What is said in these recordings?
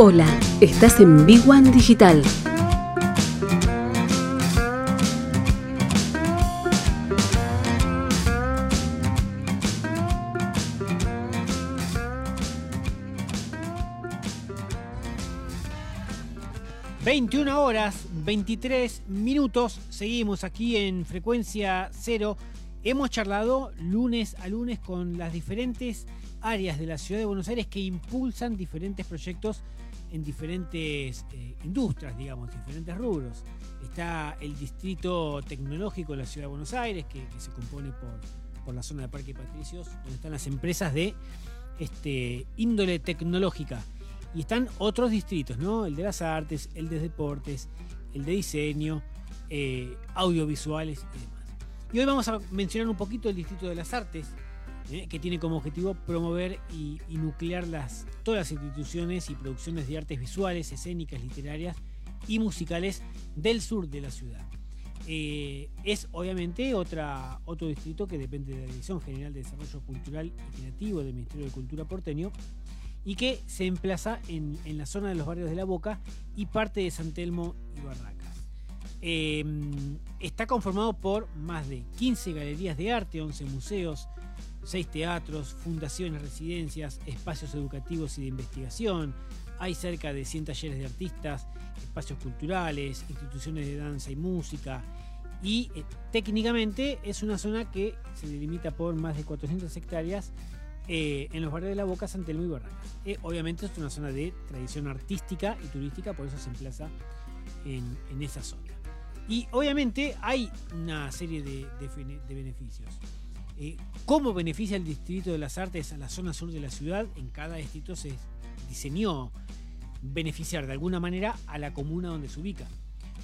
Hola, estás en Big One Digital. ...21 horas, 23 minutos... ...seguimos aquí en Frecuencia Cero... ...hemos charlado lunes a lunes con las diferentes áreas de la ciudad de Buenos Aires que impulsan diferentes proyectos en diferentes eh, industrias, digamos, diferentes rubros. Está el distrito tecnológico de la ciudad de Buenos Aires, que, se compone por, por, la zona de Parque Patricios, donde están las empresas de este, índole tecnológica. Y están otros distritos, ¿no? El de las artes, el de deportes, el de diseño, eh, audiovisuales y demás. Y hoy vamos a mencionar un poquito el distrito de las artes. Que tiene como objetivo promover y, nuclear todas las instituciones y producciones de artes visuales, escénicas, literarias y musicales del sur de la ciudad. Eh, es obviamente otro distrito que depende de la Dirección General de Desarrollo Cultural y Creativo del Ministerio de Cultura porteño y que se emplaza en, la zona de los barrios de La Boca y parte de San Telmo y Barracas. Eh, está conformado por más de 15 galerías de arte, 11 museos, seis teatros, fundaciones, residencias, espacios educativos y de investigación. Hay cerca de 100 talleres de artistas, espacios culturales, instituciones de danza y música. Y eh, técnicamente es una zona que se delimita por más de 400 hectáreas eh, en los barrios de La Boca, San Telmo y Barracas. Eh, obviamente es una zona de tradición artística y turística, por eso se emplaza en, esa zona. Y obviamente hay una serie de beneficios. Eh, ¿Cómo beneficia el Distrito de las Artes a la zona sur de la ciudad? En cada distrito se diseñó beneficiar de alguna manera a la comuna donde se ubica.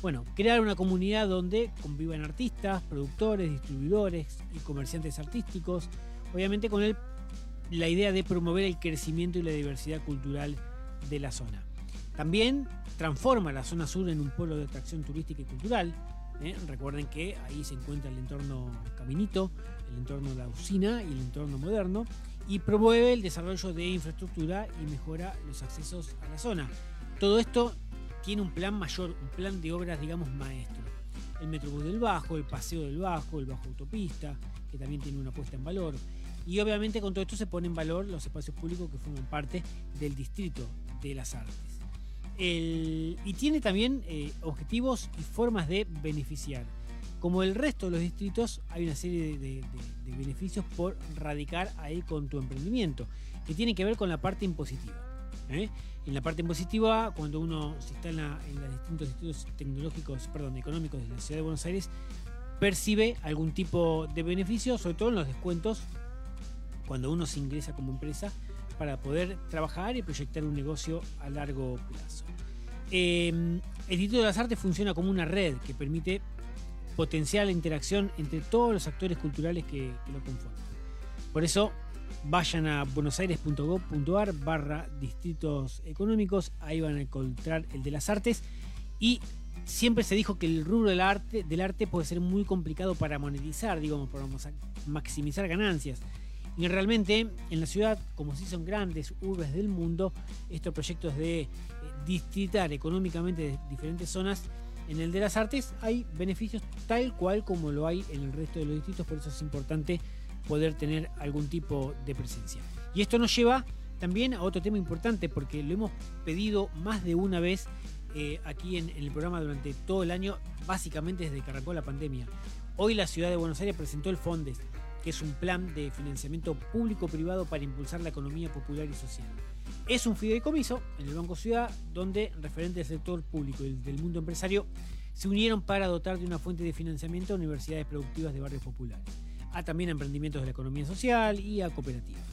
Bueno, crear una comunidad donde convivan artistas, productores, distribuidores y comerciantes artísticos, obviamente con la idea de promover el crecimiento y la diversidad cultural de la zona. También transforma la zona sur en un polo de atracción turística y cultural. ¿Eh? Recuerden que ahí se encuentra el entorno Caminito, el entorno de la usina y el entorno moderno, y promueve el desarrollo de infraestructura y mejora los accesos a la zona. Todo esto tiene un plan mayor, un plan de obras, digamos, maestro. El Metrobús del Bajo, el Paseo del Bajo, el Bajo Autopista, que también tiene una puesta en valor. Y obviamente con todo esto se pone en valor los espacios públicos que forman parte del distrito de las artes. Y tiene también eh, objetivos y formas de beneficiar como el resto de los distritos, hay una serie de, beneficios por radicar ahí con tu emprendimiento, que tiene que ver con la parte impositiva. ¿eh? En la parte impositiva, cuando uno se está en, los distintos distritos tecnológicos, perdón, económicos de la ciudad de Buenos Aires, percibe algún tipo de beneficio, sobre todo en los descuentos, cuando uno se ingresa como empresa para poder trabajar y proyectar un negocio a largo plazo. Eh, el Instituto de las Artes funciona como una red que permite potenciar la interacción entre todos los actores culturales que, lo conforman. Por eso, vayan a buenosaires.gov.ar barra distritos económicos, ahí van a encontrar el de las artes y siempre se dijo que el rubro del arte, del arte puede ser muy complicado para monetizar, digamos, para maximizar ganancias. Y realmente en la ciudad, como si son grandes urbes del mundo, estos proyectos de eh, distritar económicamente diferentes zonas en el de las artes hay beneficios tal cual como lo hay en el resto de los distritos, por eso es importante poder tener algún tipo de presencia. Y esto nos lleva también a otro tema importante, porque lo hemos pedido más de una vez eh, aquí en, el programa durante todo el año, básicamente desde que arrancó la pandemia. Hoy la ciudad de Buenos Aires presentó el FONDES, que es un plan de financiamiento público-privado para impulsar la economía popular y social. Es un fideicomiso en el Banco Ciudad donde referentes del sector público y del mundo empresario se unieron para dotar de una fuente de financiamiento a universidades productivas de barrios populares, a también a emprendimientos de la economía social y a cooperativas.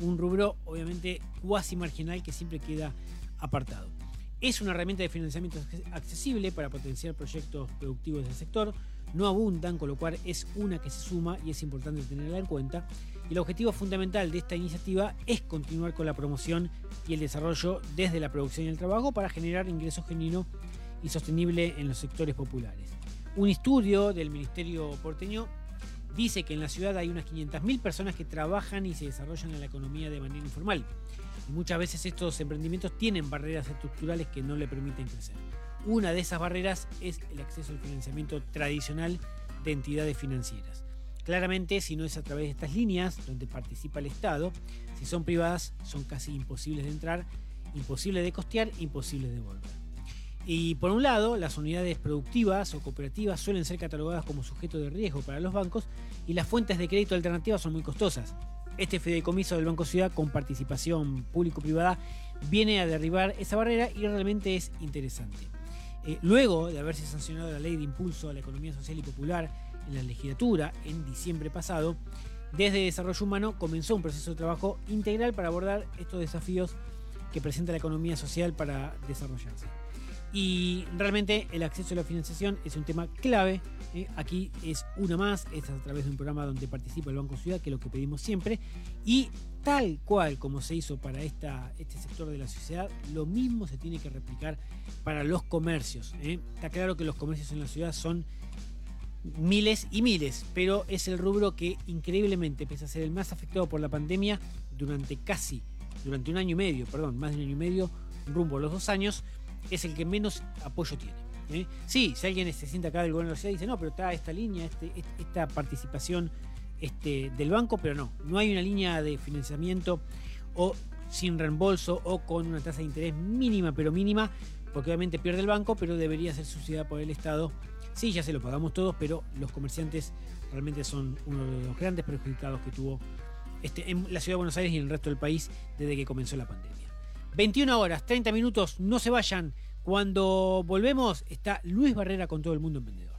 Un rubro obviamente cuasi marginal que siempre queda apartado. Es una herramienta de financiamiento accesible para potenciar proyectos productivos del sector, no abundan, con lo cual es una que se suma y es importante tenerla en cuenta. Y el objetivo fundamental de esta iniciativa es continuar con la promoción y el desarrollo desde la producción y el trabajo para generar ingresos genuinos y sostenible en los sectores populares. Un estudio del Ministerio porteño dice que en la ciudad hay unas 500.000 personas que trabajan y se desarrollan en la economía de manera informal. muchas veces estos emprendimientos tienen barreras estructurales que no le permiten crecer. Una de esas barreras es el acceso al financiamiento tradicional de entidades financieras. Claramente, si no es a través de estas líneas donde participa el Estado, si son privadas, son casi imposibles de entrar, imposibles de costear, imposibles de volver. Y por un lado, las unidades productivas o cooperativas suelen ser catalogadas como sujeto de riesgo para los bancos y las fuentes de crédito alternativas son muy costosas. Este fideicomiso del Banco Ciudad con participación público-privada viene a derribar esa barrera y realmente es interesante. Eh, luego de haberse sancionado la ley de impulso a la economía social y popular en la legislatura en diciembre pasado, desde Desarrollo Humano comenzó un proceso de trabajo integral para abordar estos desafíos que presenta la economía social para desarrollarse. Y realmente el acceso a la financiación es un tema clave. ¿eh? Aquí es una más, es a través de un programa donde participa el Banco Ciudad, que es lo que pedimos siempre. Y tal cual como se hizo para esta, este sector de la sociedad, lo mismo se tiene que replicar para los comercios. ¿eh? Está claro que los comercios en la ciudad son miles y miles, pero es el rubro que increíblemente, pese a ser el más afectado por la pandemia, durante casi, durante un año y medio, perdón, más de un año y medio, rumbo a los dos años, es el que menos apoyo tiene. ¿eh? Sí, si alguien se sienta acá del gobierno de la dice, no, pero está esta línea, este, esta participación este, del banco, pero no, no hay una línea de financiamiento o sin reembolso o con una tasa de interés mínima, pero mínima, porque obviamente pierde el banco, pero debería ser subsidiada por el Estado. Sí, ya se lo pagamos todos, pero los comerciantes realmente son uno de los grandes perjudicados que tuvo este, en la ciudad de Buenos Aires y en el resto del país desde que comenzó la pandemia. 21 horas, 30 minutos, no se vayan. Cuando volvemos está Luis Barrera con todo el mundo emprendedor.